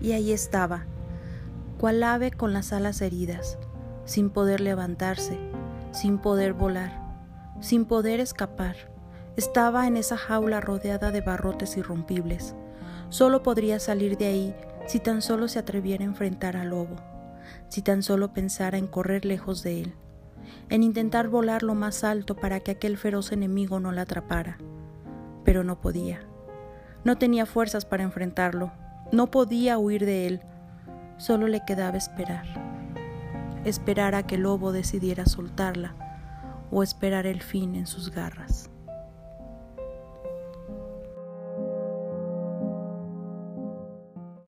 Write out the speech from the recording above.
Y ahí estaba, cual ave con las alas heridas, sin poder levantarse, sin poder volar, sin poder escapar. Estaba en esa jaula rodeada de barrotes irrompibles. Solo podría salir de ahí si tan solo se atreviera a enfrentar al lobo, si tan solo pensara en correr lejos de él, en intentar volar lo más alto para que aquel feroz enemigo no la atrapara. Pero no podía. No tenía fuerzas para enfrentarlo, no podía huir de él, solo le quedaba esperar. Esperar a que el lobo decidiera soltarla o esperar el fin en sus garras.